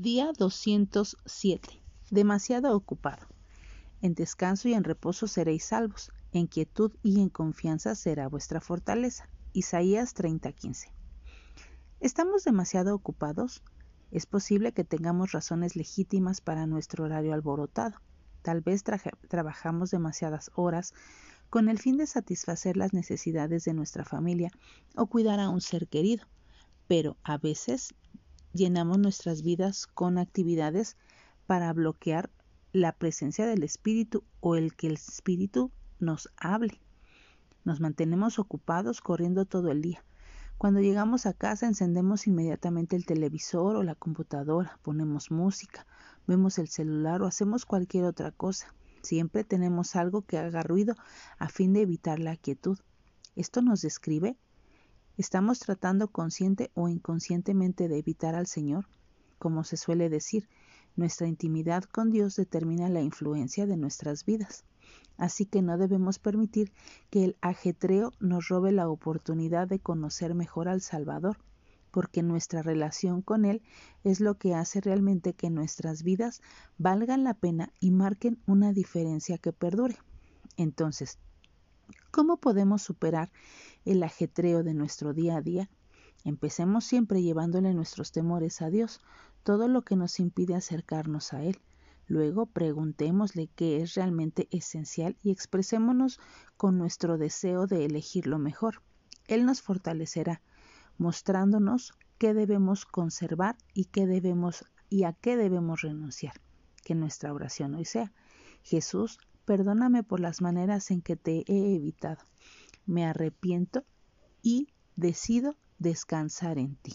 Día 207. Demasiado ocupado. En descanso y en reposo seréis salvos. En quietud y en confianza será vuestra fortaleza. Isaías 30:15. ¿Estamos demasiado ocupados? Es posible que tengamos razones legítimas para nuestro horario alborotado. Tal vez trabajamos demasiadas horas con el fin de satisfacer las necesidades de nuestra familia o cuidar a un ser querido. Pero a veces llenamos nuestras vidas con actividades para bloquear la presencia del Espíritu o el que el Espíritu nos hable. Nos mantenemos ocupados corriendo todo el día. Cuando llegamos a casa encendemos inmediatamente el televisor o la computadora, ponemos música, vemos el celular o hacemos cualquier otra cosa. Siempre tenemos algo que haga ruido a fin de evitar la quietud. ¿Esto nos describe? ¿Estamos tratando consciente o inconscientemente de evitar al Señor? Como se suele decir, nuestra intimidad con Dios determina la influencia de nuestras vidas. Así que no debemos permitir que el ajetreo nos robe la oportunidad de conocer mejor al Salvador, porque nuestra relación con Él es lo que hace realmente que nuestras vidas valgan la pena y marquen una diferencia que perdure. Entonces, ¿cómo podemos superar el ajetreo de nuestro día a día, empecemos siempre llevándole nuestros temores a Dios, todo lo que nos impide acercarnos a Él. Luego preguntémosle qué es realmente esencial y expresémonos con nuestro deseo de elegir lo mejor. Él nos fortalecerá, mostrándonos qué debemos conservar y qué debemos y a qué debemos renunciar. Que nuestra oración hoy sea: Jesús, perdóname por las maneras en que te he evitado me arrepiento y decido descansar en ti.